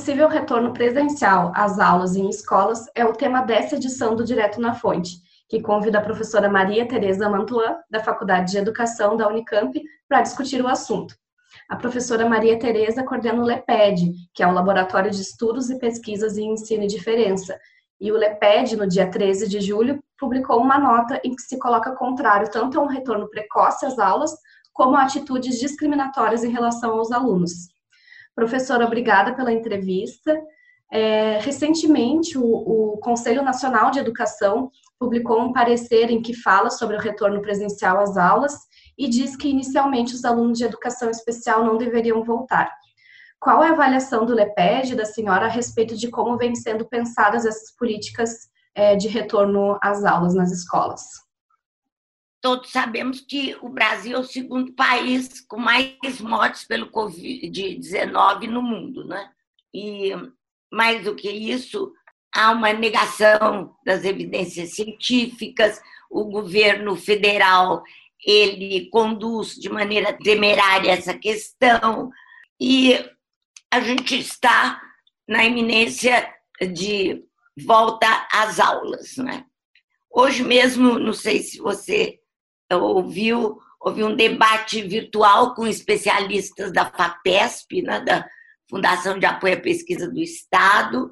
possível retorno presencial às aulas em escolas é o tema dessa edição do Direto na Fonte, que convida a professora Maria Tereza Mantuan, da Faculdade de Educação da Unicamp, para discutir o assunto. A professora Maria Tereza coordena o LEPED, que é o Laboratório de Estudos e Pesquisas em Ensino e Diferença, e o LEPED, no dia 13 de julho, publicou uma nota em que se coloca contrário tanto a um retorno precoce às aulas, como a atitudes discriminatórias em relação aos alunos. Professora, obrigada pela entrevista. É, recentemente, o, o, Conselho Nacional de Educação publicou um parecer em que fala sobre o retorno presencial às aulas e diz que, inicialmente, os alunos de educação especial não deveriam voltar. Qual é a avaliação do LEPED, da senhora, a respeito de como vêm sendo pensadas essas políticas é, de retorno às aulas nas escolas? Todos sabemos que o Brasil é o segundo país com mais mortes pelo Covid-19 no mundo, né? E mais do que isso, há uma negação das evidências científicas, o governo federal ele conduz de maneira temerária essa questão e a gente está na iminência de volta às aulas. Né? Hoje mesmo, não sei se você ouviu, houve um debate virtual com especialistas da FAPESP, né, da Fundação de Apoio à Pesquisa do Estado,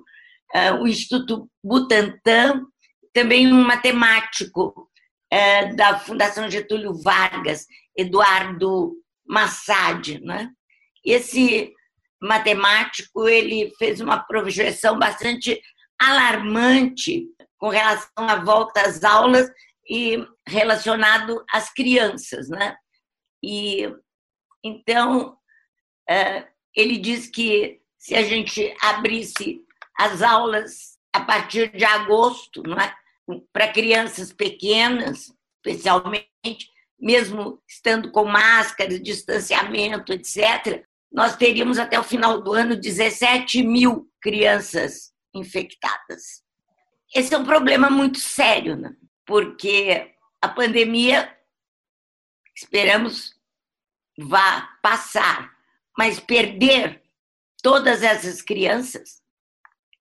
eh, o Instituto Butantan, também um matemático eh, da Fundação Getúlio Vargas, Eduardo Massad. Né? Esse matemático ele fez uma projeção bastante alarmante com relação à volta às aulas e relacionado às crianças, né? E então é, ele diz que se a gente abrisse as aulas a partir de agosto, é? para crianças pequenas, especialmente, mesmo estando com máscara, distanciamento, etc., nós teríamos até o final do ano 17 mil crianças infectadas. Esse é um problema muito sério, né? Porque a pandemia, esperamos, vá passar, mas perder todas essas crianças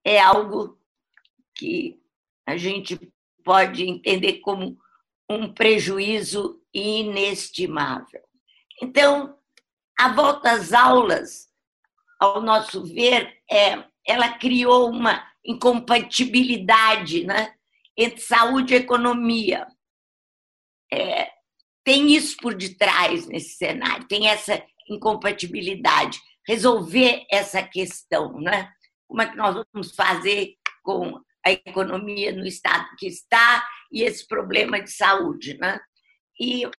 é algo que a gente pode entender como um prejuízo inestimável. Então, a volta às aulas, ao nosso ver, é, ela criou uma incompatibilidade né, entre saúde e economia. É, tem isso por detrás nesse cenário, tem essa incompatibilidade. Resolver essa questão, né? Como é que nós vamos fazer com a economia no estado que está e esse problema de saúde, né? E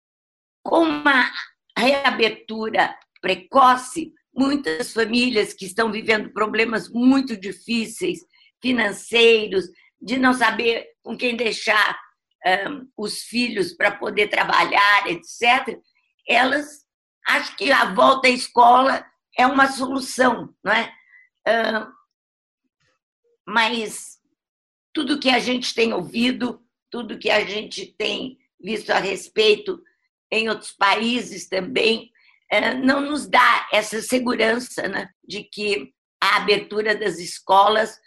com uma reabertura precoce, muitas famílias que estão vivendo problemas muito difíceis, financeiros, de não saber com quem deixar um, os filhos para poder trabalhar, etc., elas acham que a volta à escola é uma solução, não é? Um, mas tudo que a gente tem ouvido, tudo que a gente tem visto a respeito em outros países também, é, não nos dá essa segurança né, de que a abertura das escolas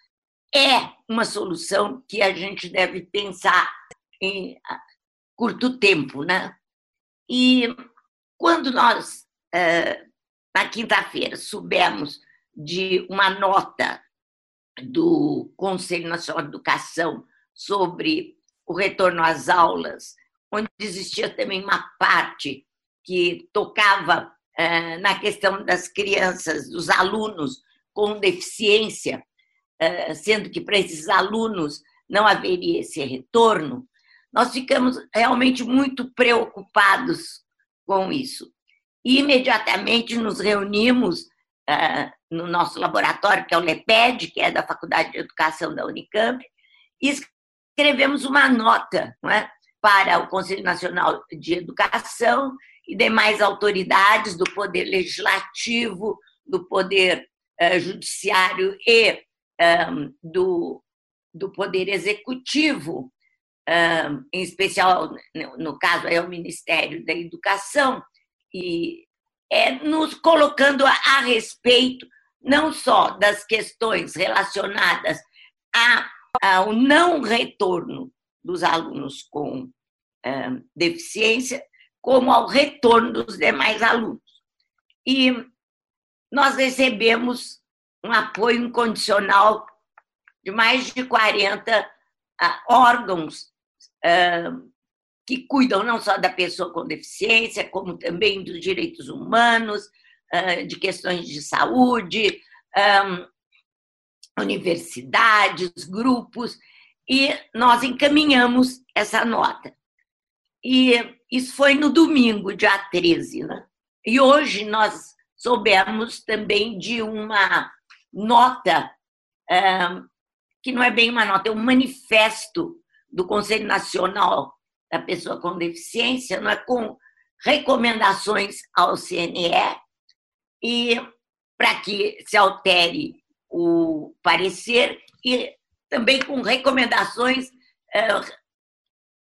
é uma solução que a gente deve pensar em curto tempo. Né? E quando nós, é, na quinta-feira, soubemos de uma nota do Conselho Nacional de Educação sobre o retorno às aulas, onde existia também uma parte que tocava eh, na questão das crianças, dos alunos com deficiência, sendo que para esses alunos não haveria esse retorno, nós ficamos realmente muito preocupados com isso. E imediatamente nos reunimos eh, no nosso laboratório, que é o LEPED, que é da Faculdade de Educação da Unicamp, e escrevemos uma nota é, para o Conselho Nacional de Educação e demais autoridades do Poder Legislativo, do Poder eh, Judiciário e um, do, do Poder Executivo, um, em especial, no caso, é o Ministério da Educação, e é, nos colocando a, a respeito não só das questões relacionadas ao não retorno dos alunos com é, deficiência, como ao retorno dos demais alunos. E nós recebemos um apoio incondicional de mais de 40 ah, órgãos ah, que cuidam não só da pessoa com deficiência, como também dos direitos humanos, ah, de questões de saúde, universidades, grupos, e nós encaminhamos essa nota. E isso foi no domingo, dia 13. Né? E hoje nós soubemos também de uma nota, que não é bem uma nota, é um manifesto do Conselho Nacional da Pessoa com Deficiência, não é? com recomendações ao CNE, e para que se altere o parecer, e também com recomendações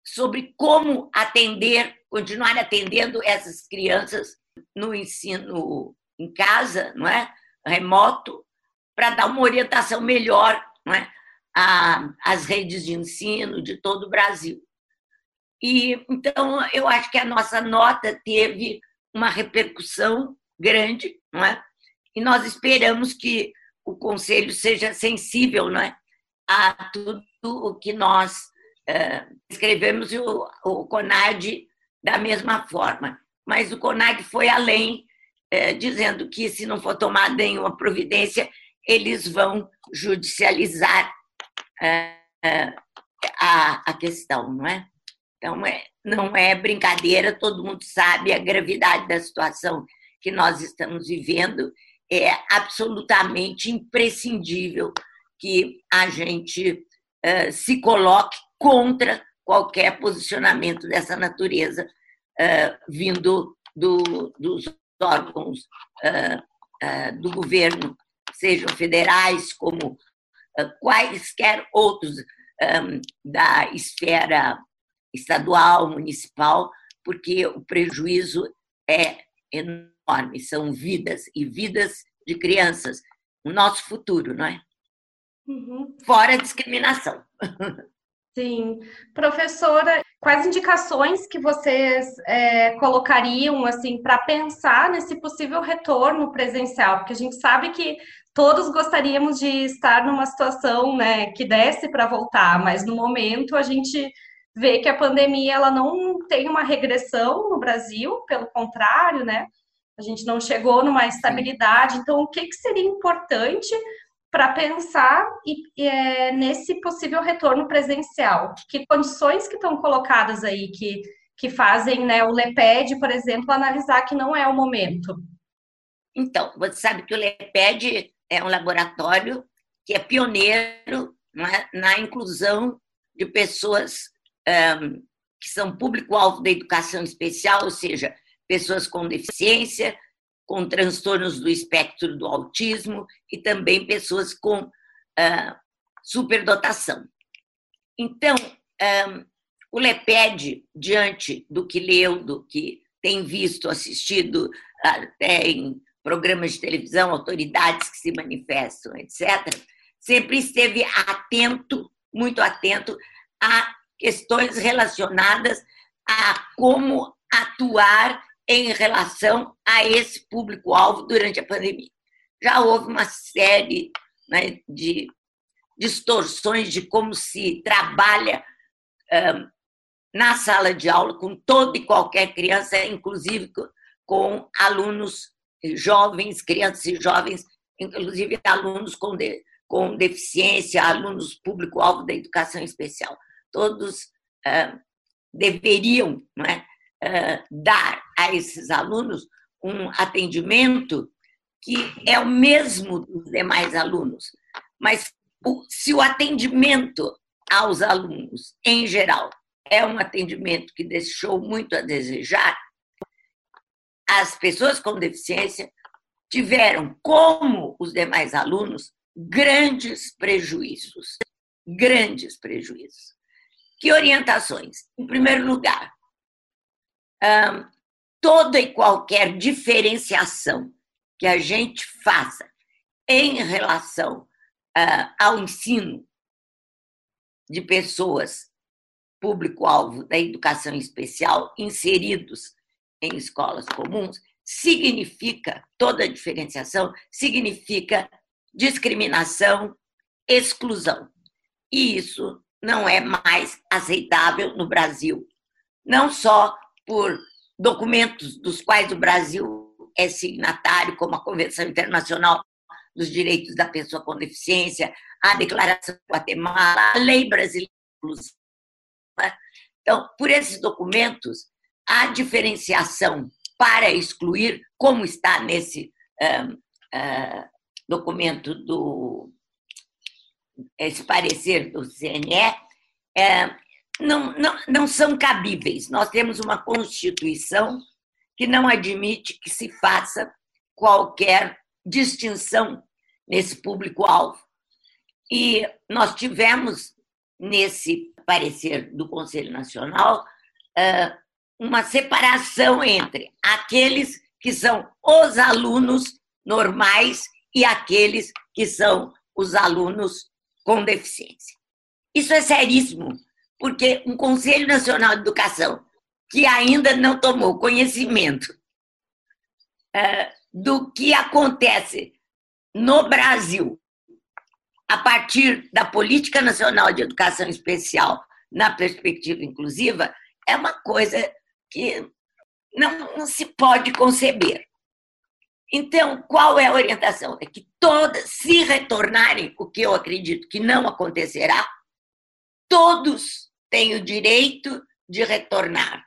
sobre como atender, continuar atendendo essas crianças no ensino em casa, não é? remoto, para dar uma orientação melhor não é? às redes de ensino de todo o Brasil. E então eu acho que a nossa nota teve uma repercussão grande, não é? E nós esperamos que o conselho seja sensível, não é, a tudo o que nós uh, escrevemos e o, o CONAD da mesma forma. Mas o CONAD foi além, uh, dizendo que se não for tomada nenhuma providência, eles vão judicializar uh, a, a questão, não é? Então, é, não é brincadeira, todo mundo sabe a gravidade da situação que nós estamos vivendo. É absolutamente imprescindível que a gente se coloque contra qualquer posicionamento dessa natureza vindo do, dos órgãos do governo, sejam federais como quaisquer outros um, da esfera estadual, municipal, porque o prejuízo é enorme, são vidas e vidas de crianças, o nosso futuro, não é? Uhum. Fora a discriminação. Sim. Professora, quais indicações que vocês é, colocariam assim para pensar nesse possível retorno presencial? Porque a gente sabe que todos gostaríamos de estar numa situação né, que desse para voltar, mas no momento a gente vê que a pandemia ela não tem uma regressão no Brasil, pelo contrário, né? A gente não chegou numa estabilidade. Então, o que, que seria importante para pensar e, é, nesse possível retorno presencial? Que condições que estão colocadas aí que, que fazem né, o LEPED, por exemplo, analisar que não é o momento? Então, você sabe que o LEPED é um laboratório que é pioneiro na, na inclusão de pessoas um, que são público-alvo da educação especial, ou seja, pessoas com deficiência, com transtornos do espectro do autismo e também pessoas com uh, superdotação. Então, um, o LEPED, diante do que leu, do que tem visto, assistido até em programas de televisão, autoridades que se manifestam, etc., sempre esteve atento, muito atento a questões relacionadas a como atuar em relação a esse público-alvo durante a pandemia. Já houve uma série né, de distorções de como se trabalha um, na sala de aula com toda e qualquer criança, inclusive com alunos jovens, crianças e jovens, inclusive alunos com, de, com deficiência, alunos público-alvo da educação especial. Todos uh, deveriam é, uh, dar a esses alunos um atendimento que é o mesmo dos demais alunos. Mas se o atendimento aos alunos, em geral, é um atendimento que deixou muito a desejar, as pessoas com deficiência tiveram, como os demais alunos, grandes prejuízos. Grandes prejuízos. Que orientações? Em primeiro lugar, toda e qualquer diferenciação que a gente faça em relação uh, ao ensino de pessoas público-alvo da educação especial inseridos em escolas comuns significa toda diferenciação significa discriminação, exclusão. E isso não é mais aceitável no Brasil, não só por documentos dos quais o Brasil é signatário, como a Convenção Internacional dos Direitos da Pessoa com Deficiência, a Declaração de Guatemala, a Lei Brasileira. Então, por esses documentos, a diferenciação para excluir, como está nesse documento do esse parecer do CNE, é, não, não, não são cabíveis. Nós temos uma Constituição que não admite que se faça qualquer distinção nesse público-alvo. E nós tivemos, nesse parecer do Conselho Nacional, uma separação entre aqueles que são os alunos normais e aqueles que são os alunos com deficiência. Isso é seríssimo, porque um Conselho Nacional de Educação que ainda não tomou conhecimento uh, do que acontece no Brasil a partir da Política Nacional de Educação Especial na perspectiva inclusiva, é uma coisa que não, não se pode conceber. Então, qual é a orientação? É que todas, se retornarem, o que eu acredito que não acontecerá, todos têm o direito de retornar,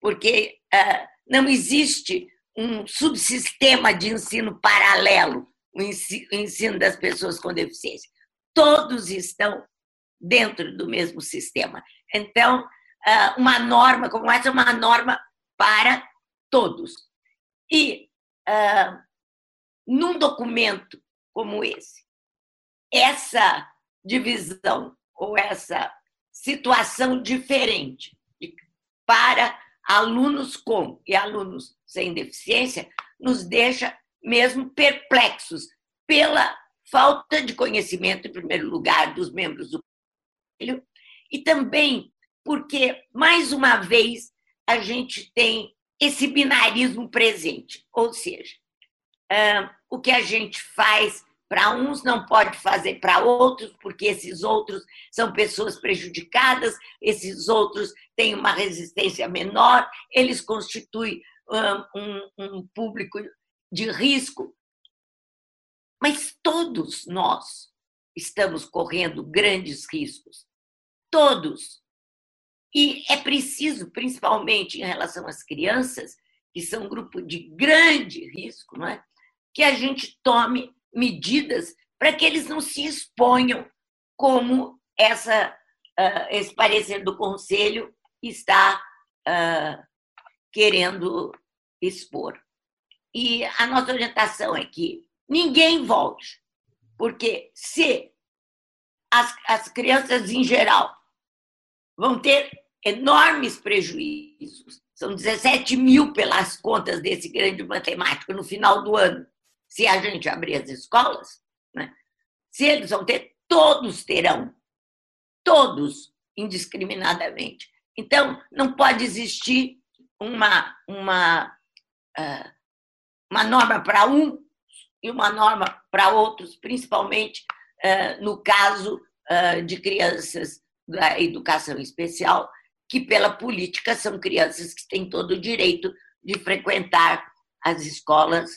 porque uh, não existe um subsistema de ensino paralelo, o ensino das pessoas com deficiência. Todos estão dentro do mesmo sistema. Então, uma norma como essa é uma norma para todos. E uh, num documento como esse, essa divisão ou essa situação diferente para alunos com e alunos sem deficiência nos deixa mesmo perplexos pela falta de conhecimento, em primeiro lugar, dos membros do conselho e também porque, mais uma vez, a gente tem esse binarismo presente, ou seja, o que a gente faz para uns não pode fazer para outros, porque esses outros são pessoas prejudicadas, esses outros têm uma resistência menor, eles constituem um, um público de risco. Mas todos nós estamos correndo grandes riscos. Todos. E é preciso, principalmente em relação às crianças, que são um grupo de grande risco, não é? que a gente tome medidas para que eles não se exponham como essa, uh, esse parecer do Conselho está uh, querendo expor. E a nossa orientação é que ninguém volte, porque se as, as crianças em geral vão ter enormes prejuízos. São 17 mil pelas contas desse grande matemático no final do ano, se a gente abrir as escolas. Né? Se eles vão ter, todos terão. Todos, indiscriminadamente. Então, não pode existir uma, uma, ah, uma norma para um e uma norma para outros, principalmente ah, no caso ah, de crianças da educação especial, que pela política são crianças que têm todo o direito de frequentar as escolas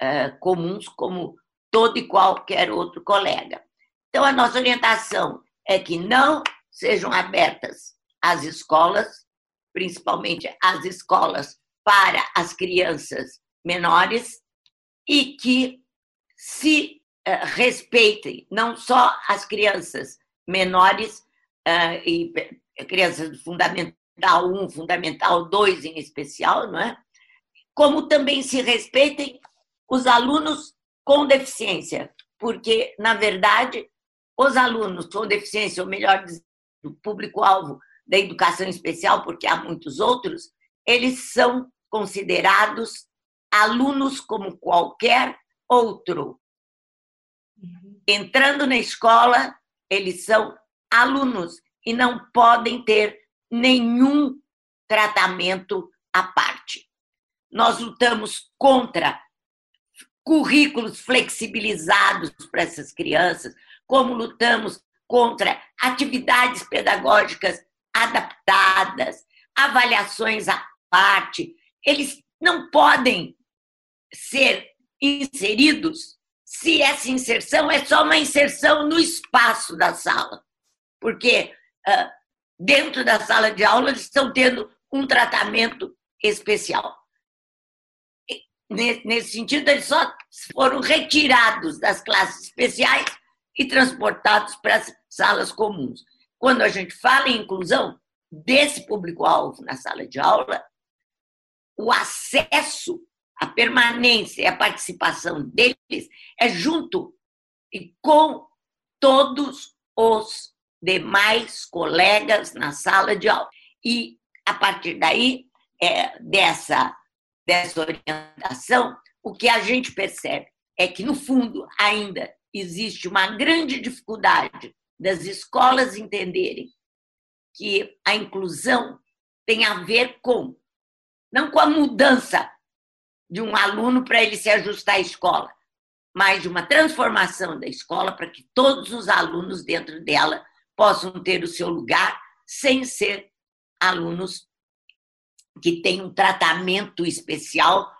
uh, comuns como todo e qualquer outro colega. Então, a nossa orientação é que não sejam abertas as escolas, principalmente as escolas para as crianças menores, e que se uh, respeitem não só as crianças menores, uh, e crianças do Fundamental 1, Fundamental 2 em especial, não é? como também se respeitem os alunos com deficiência, porque, na verdade, os alunos com deficiência, ou melhor dizendo, o público-alvo da educação especial, porque há muitos outros, eles são considerados alunos como qualquer outro entrando na escola, eles são alunos e não podem ter nenhum tratamento à parte. Nós lutamos contra currículos flexibilizados para essas crianças, como lutamos contra atividades pedagógicas adaptadas, avaliações à parte. Eles não podem ser inseridos se essa inserção é só uma inserção no espaço da sala. Porque uh, dentro da sala de aula eles estão tendo um tratamento especial. Nesse sentido, eles só foram retirados das classes especiais e transportados para as salas comuns. Quando a gente fala em inclusão desse público-alvo na sala de aula, o acesso, a permanência e a participação deles é junto e com todos os demais colegas na sala de aula. E, a partir daí, é, dessa, dessa orientação, o que a gente percebe é que, no fundo, ainda existe uma grande dificuldade das escolas entenderem que a inclusão tem a ver com, não com a mudança de um aluno para ele se ajustar à escola, mas de uma transformação da escola para que todos os alunos dentro dela possam ter o seu lugar sem ser alunos que têm um tratamento especial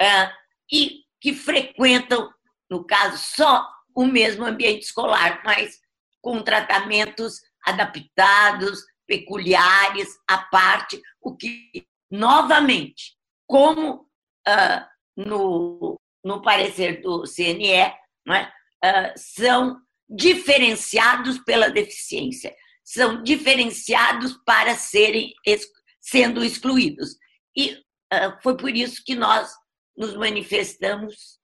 uh, e que frequentam, no caso, só o mesmo ambiente escolar, mas com tratamentos adaptados, peculiares, à parte, o que, novamente, como uh, no, no parecer do CNE, é? Uh, são diferenciados pela deficiência, são diferenciados para serem sendo excluídos. E uh, foi por isso que nós nos manifestamos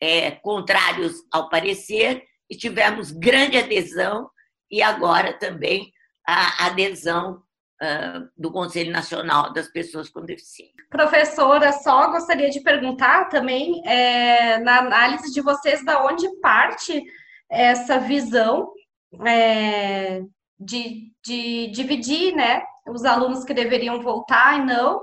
é, contrários ao parecer e tivemos grande adesão e agora também a adesão uh, do Conselho Nacional das Pessoas com Deficiência. Professora, só gostaria de perguntar também, é, na análise de vocês, da onde parte essa visão é, de, de dividir né, os alunos que deveriam voltar e não,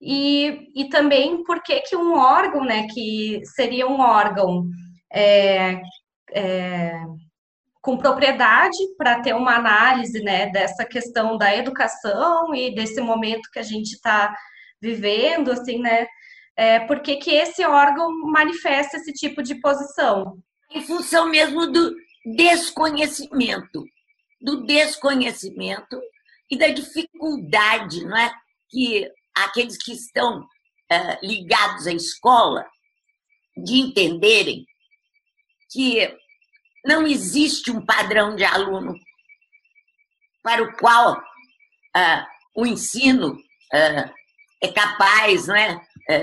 e, e também por que, um órgão, né, que seria um órgão é, é, com propriedade para ter uma análise né, dessa questão da educação e desse momento que a gente está vivendo, assim, né? É, por que esse órgão manifesta esse tipo de posição? Em função mesmo do desconhecimento, do desconhecimento e da dificuldade, não é? Que aqueles que estão é, ligados à escola de entenderem que não existe um padrão de aluno para o qual uh, o ensino uh, é capaz não é,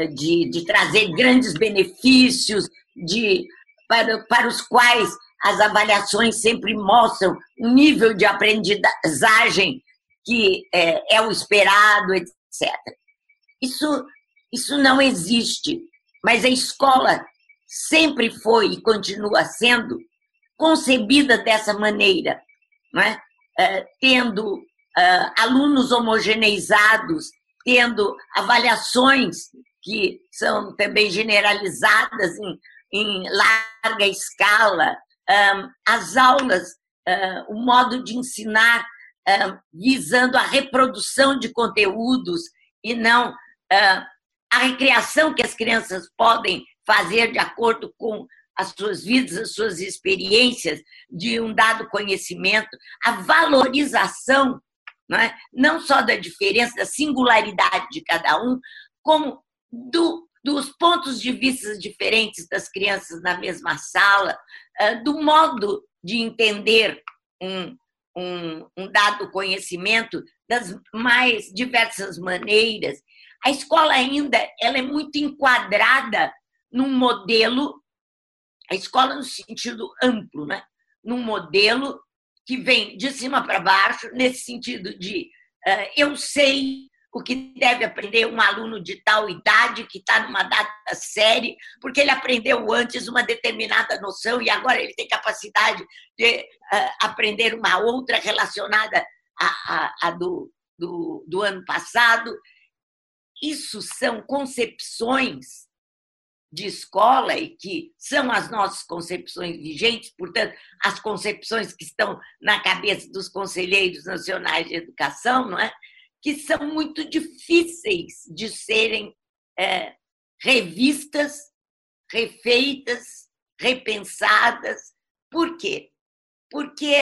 de, de trazer grandes benefícios, de, para, para os quais as avaliações sempre mostram um nível de aprendizagem que é, é o esperado, etc. Isso, isso não existe, mas a escola sempre foi e continua sendo concebida dessa maneira, é? É, tendo uh, alunos homogeneizados, tendo avaliações que são também generalizadas em, em larga escala, as aulas, o modo de ensinar visando a reprodução de conteúdos e não a recriação que as crianças podem fazer de acordo com as suas vidas, as suas experiências de um dado conhecimento, a valorização não, é? não só da diferença, da singularidade de cada um, como do, dos pontos de vista diferentes das crianças na mesma sala, ah, do modo de entender um, um, um dado conhecimento das mais diversas maneiras. A escola ainda ela é muito enquadrada num modelo a escola no sentido amplo, né? num modelo que vem de cima para baixo, nesse sentido de uh, eu sei o que deve aprender um aluno de tal idade que está numa data série, porque ele aprendeu antes uma determinada noção e agora ele tem capacidade de uh, aprender uma outra relacionada à, à, à do, do, do ano passado. Isso são concepções de escola e que são as nossas concepções vigentes, portanto, as concepções que estão na cabeça dos conselheiros nacionais de educação, não é? Que são muito difíceis de serem é, revistas, refeitas, repensadas. Por quê? Porque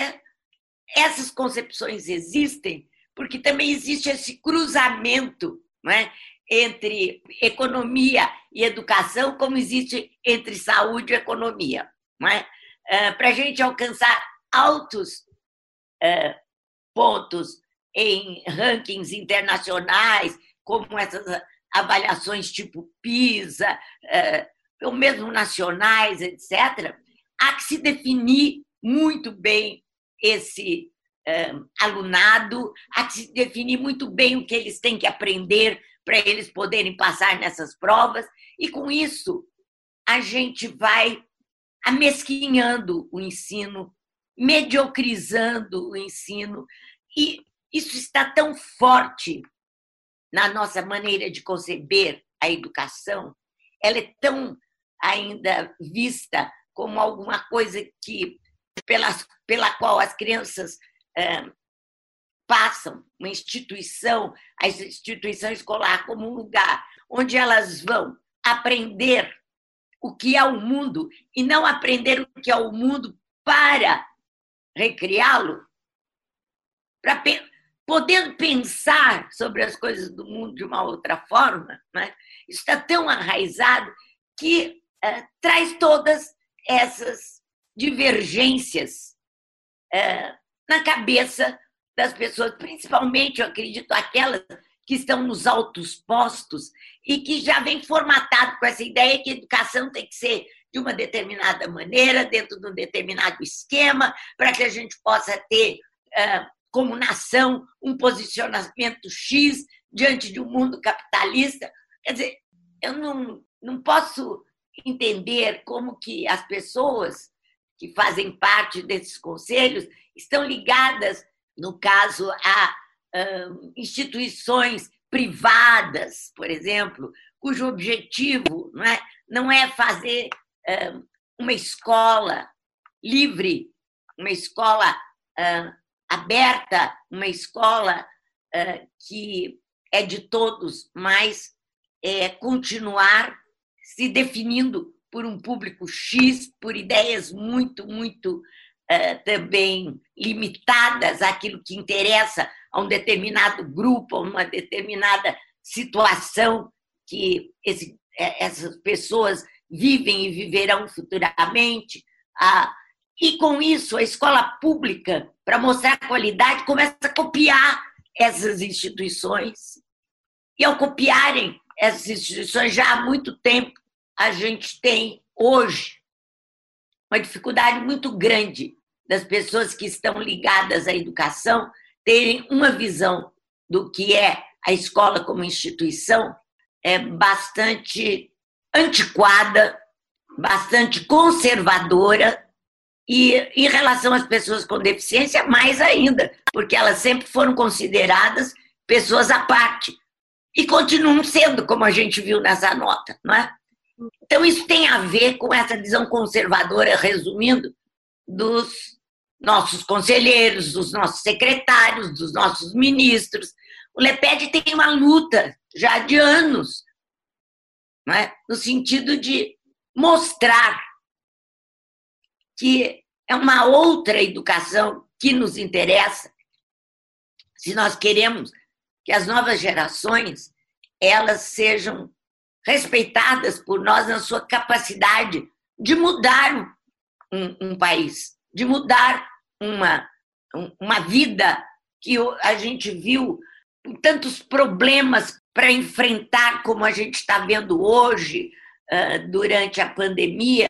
essas concepções existem, porque também existe esse cruzamento é? entre economia e educação, como existe entre saúde e economia. É? é? Para a gente alcançar altos é, pontos em rankings internacionais, como essas avaliações tipo PISA, é, ou mesmo nacionais, etc., há que se definir muito bem esse alunado, há que se definir muito bem o que eles têm que aprender para eles poderem passar nessas provas, e com isso a gente vai amesquinhando o ensino, mediocrizando o ensino, e isso está tão forte na nossa maneira de conceber a educação, ela é tão ainda vista como alguma coisa que pela, pela qual as crianças é, passam uma instituição, a instituição escolar, como um lugar onde elas vão aprender o que é o mundo e não aprender o que é o mundo para recriá-lo, para podendo pensar sobre as coisas do mundo de uma outra forma, né? está tão arraizado que é, traz todas essas divergências é, na cabeça das pessoas, principalmente, eu acredito, aquelas que estão nos altos postos e que já vem formatado com essa ideia que a educação tem que ser de uma determinada maneira, dentro de um determinado esquema, para que a gente possa ter, como nação, um posicionamento X diante de um mundo capitalista. Quer dizer, eu não, não posso entender como que as pessoas que fazem parte desses conselhos estão ligadas no caso, a instituições privadas, por exemplo, cujo objetivo não é, não é fazer uma escola livre, uma escola aberta, uma escola que é de todos, mas é continuar se definindo por um público X, por ideias muito, muito eh, também limitadas àquilo que interessa a um determinado grupo, a uma determinada situação que esse, eh, essas pessoas vivem e viverão futuramente. Ah, e com isso, a escola pública, para mostrar qualidade, começa a copiar essas instituições. E ao copiarem essas instituições, já há muito tempo, a gente tem hoje uma dificuldade muito grande das pessoas que estão ligadas à educação terem uma visão do que é a escola como instituição é bastante antiquada, bastante conservadora e em relação às pessoas com deficiência mais ainda, porque elas sempre foram consideradas pessoas à parte e continuam sendo, como a gente viu nessa nota, não é? Então isso tem a ver com essa visão conservadora, resumindo, dos nossos conselheiros, dos nossos secretários, dos nossos ministros. O LEPED tem uma luta já de anos, é? no sentido de mostrar que é uma outra educação que nos interessa, se nós queremos que as novas gerações elas sejam respeitadas por nós na sua capacidade de mudar um, um país de mudar uma, uma vida que a gente viu tantos problemas para enfrentar, como a gente está vendo hoje, durante a pandemia,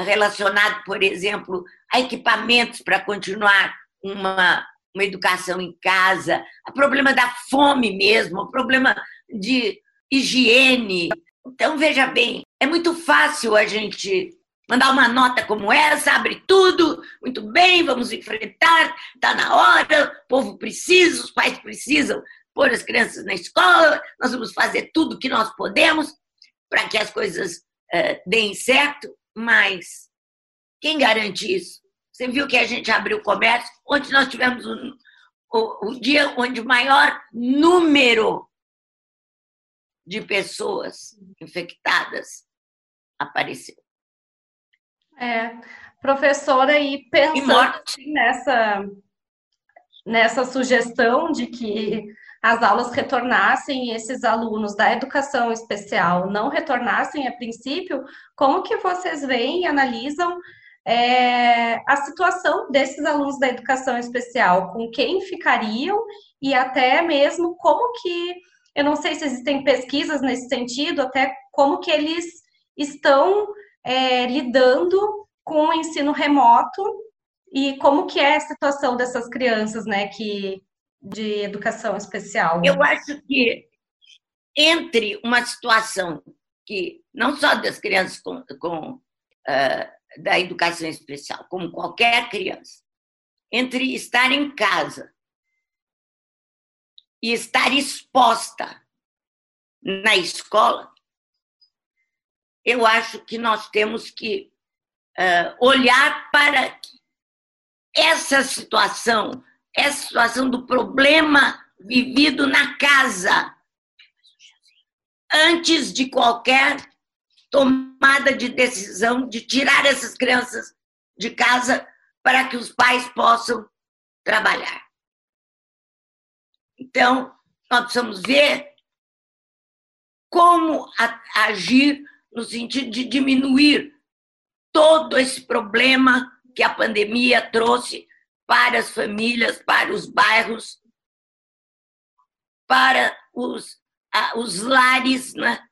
relacionado, por exemplo, a equipamentos para continuar uma uma educação em casa, o problema da fome mesmo, o problema de higiene. Então, veja bem, é muito fácil a gente mandar uma nota como essa, abre tudo, muito bem, vamos enfrentar, está na hora, o povo precisa, os pais precisam pôr as crianças na escola, nós vamos fazer tudo o que nós podemos para que as coisas uh, deem certo, mas quem garante isso? Você viu que a gente abriu o comércio, onde nós tivemos o, o, o dia onde o maior número de pessoas infectadas apareceu. É, professora, e pensando e nessa, nessa sugestão de que as aulas retornassem esses alunos da educação especial não retornassem a princípio, como que vocês veem e analisam é, a situação desses alunos da educação especial, com quem ficariam? E até mesmo como que, eu não sei se existem pesquisas nesse sentido, até como que eles estão é, lidando com o ensino remoto e como que é a situação dessas crianças, né, que de educação especial. Eu acho que entre uma situação que não só das crianças com, com uh, da educação especial, como qualquer criança, entre estar em casa e estar exposta na escola, eu acho que nós temos que uh, olhar para essa situação, essa situação do problema vivido na casa, antes de qualquer tomada de decisão de tirar essas crianças de casa para que os pais possam trabalhar. Então, nós precisamos ver como agir no sentido de diminuir todo esse problema que a pandemia trouxe para as famílias, para os bairros, para os, os lares né,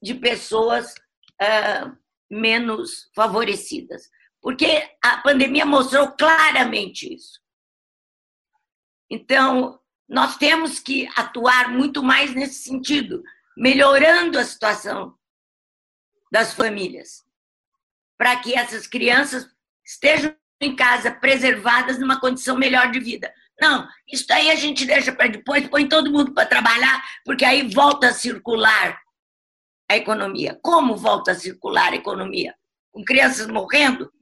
de pessoas uh, menos favorecidas. Porque a pandemia mostrou claramente isso. Então, nós temos que atuar muito mais nesse sentido, melhorando a situação das famílias, para que essas crianças estejam em casa preservadas numa condição melhor de vida. Não, isso aí a gente deixa para depois, põe todo mundo para trabalhar, porque aí volta a circular a economia. Como volta a circular a economia? Com crianças morrendo,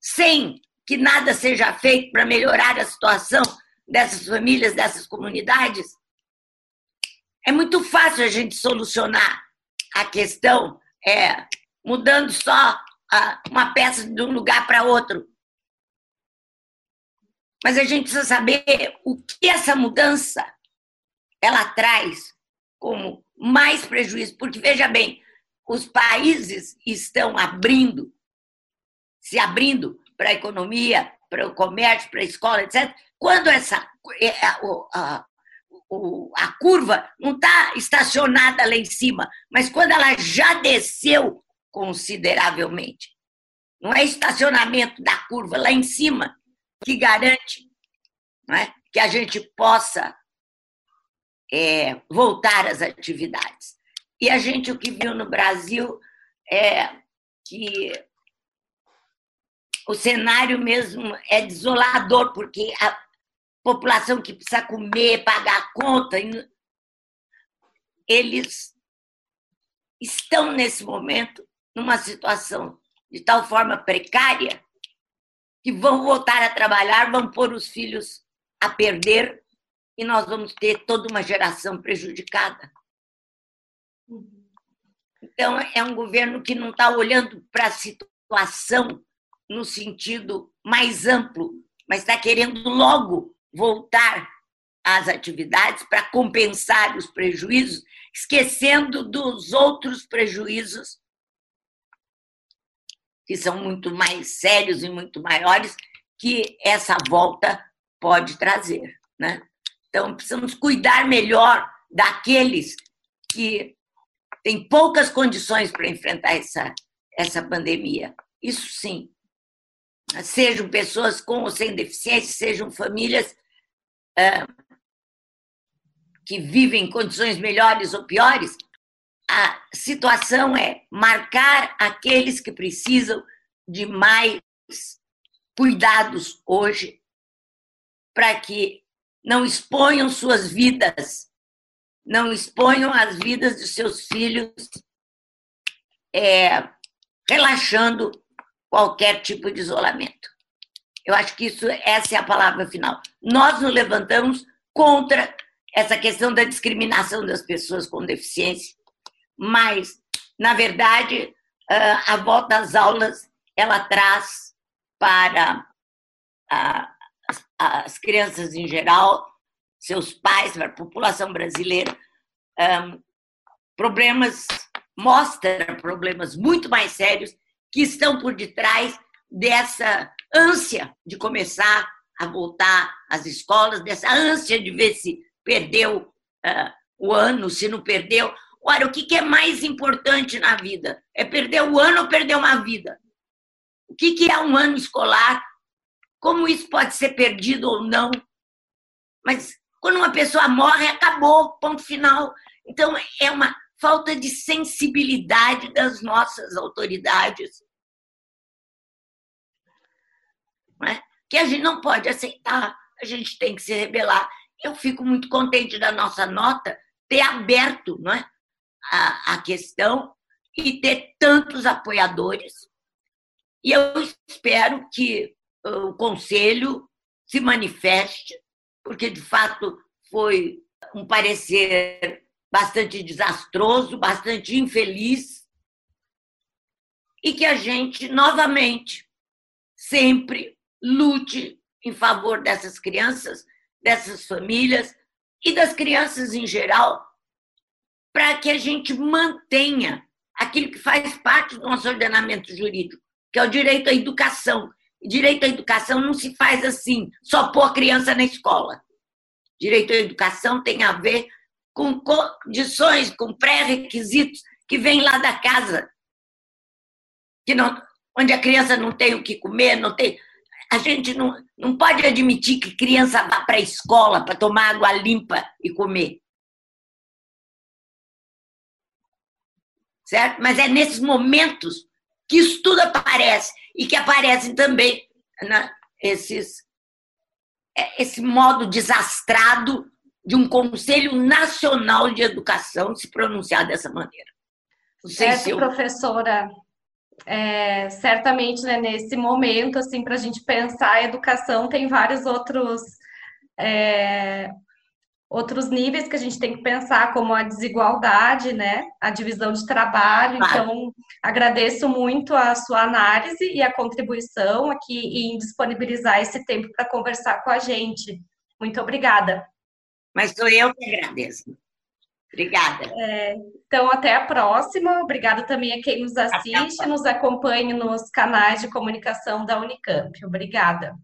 sem que nada seja feito para melhorar a situação dessas famílias, dessas comunidades? É muito fácil a gente solucionar a questão é, mudando só uma peça de um lugar para outro. Mas a gente precisa saber o que essa mudança ela traz como mais prejuízo, porque veja bem, os países estão abrindo, se abrindo para a economia, para o comércio, para a escola, etc. Quando essa é, a, a, a curva não está estacionada lá em cima, mas quando ela já desceu consideravelmente. Não é estacionamento da curva lá em cima que garante é, que a gente possa é, voltar às atividades. E a gente o que viu no Brasil é que o cenário mesmo é desolador, porque a população que precisa comer, pagar a conta, eles estão nesse momento numa situação de tal forma precária que vão voltar a trabalhar, vão pôr os filhos a perder e nós vamos ter toda uma geração prejudicada. Então, é um governo que não está olhando para a situação no sentido mais amplo, mas está querendo logo voltar às atividades para compensar os prejuízos, esquecendo dos outros prejuízos que são muito mais sérios e muito maiores que essa volta pode trazer, né? Então precisamos cuidar melhor daqueles que têm poucas condições para enfrentar essa essa pandemia. Isso sim. sejam pessoas com ou sem deficiência, sejam famílias é, que vivem em condições melhores ou piores, a situação é marcar aqueles que precisam de mais cuidados hoje, para que não exponham suas vidas, não exponham as vidas de seus filhos, é, relaxando qualquer tipo de isolamento. Eu acho que isso, essa é a palavra final. Nós nos levantamos contra essa questão da discriminação das pessoas com deficiência, mas, na verdade, a volta às aulas ela traz para as crianças em geral, seus pais, para a população brasileira, problemas, mostra problemas muito mais sérios que estão por detrás dessa ânsia de começar a voltar às escolas, dessa ânsia de ver se perdeu uh, o ano, se não perdeu. Olha, o que é mais importante na vida? É perder o ano ou perder uma vida? O que é um ano escolar? Como isso pode ser perdido ou não? Mas quando uma pessoa morre, acabou, ponto final. Então, é uma falta de sensibilidade das nossas autoridades. É? Que a gente não pode aceitar, a gente tem que se rebelar. Eu fico muito contente da nossa nota ter aberto não é? A, a questão e ter tantos apoiadores. E eu espero que o Conselho se manifeste, porque, de fato, foi um parecer bastante desastroso, bastante infeliz, e que a gente, novamente, sempre lute em favor dessas crianças, dessas famílias e das crianças em geral, para que a gente mantenha aquilo que faz parte do nosso ordenamento jurídico, que é o direito à educação. direito à educação não se faz assim, só pôr a criança na escola. Direito à educação tem a ver com condições, com pré-requisitos que vêm lá da casa, que não, onde a criança não tem o que comer, não tem a gente não, não pode admitir que criança vá para a escola para tomar água limpa e comer. Certo? Mas é nesses momentos que isso tudo aparece e que aparecem também né, esses, é, esse modo desastrado de um Conselho Nacional de Educação se pronunciar dessa maneira. Não certo, se eu... professora é, certamente né, nesse momento, assim, para a gente pensar a educação, tem vários outros é, outros níveis que a gente tem que pensar, como a desigualdade, né, a divisão de trabalho. Então, agradeço muito a sua análise e a contribuição aqui em disponibilizar esse tempo para conversar com a gente. Muito obrigada. Mas sou eu que agradeço. Obrigada. É, então, até a próxima. Obrigada também a quem nos assiste, nos acompanhe nos canais de comunicação da Unicamp. Obrigada.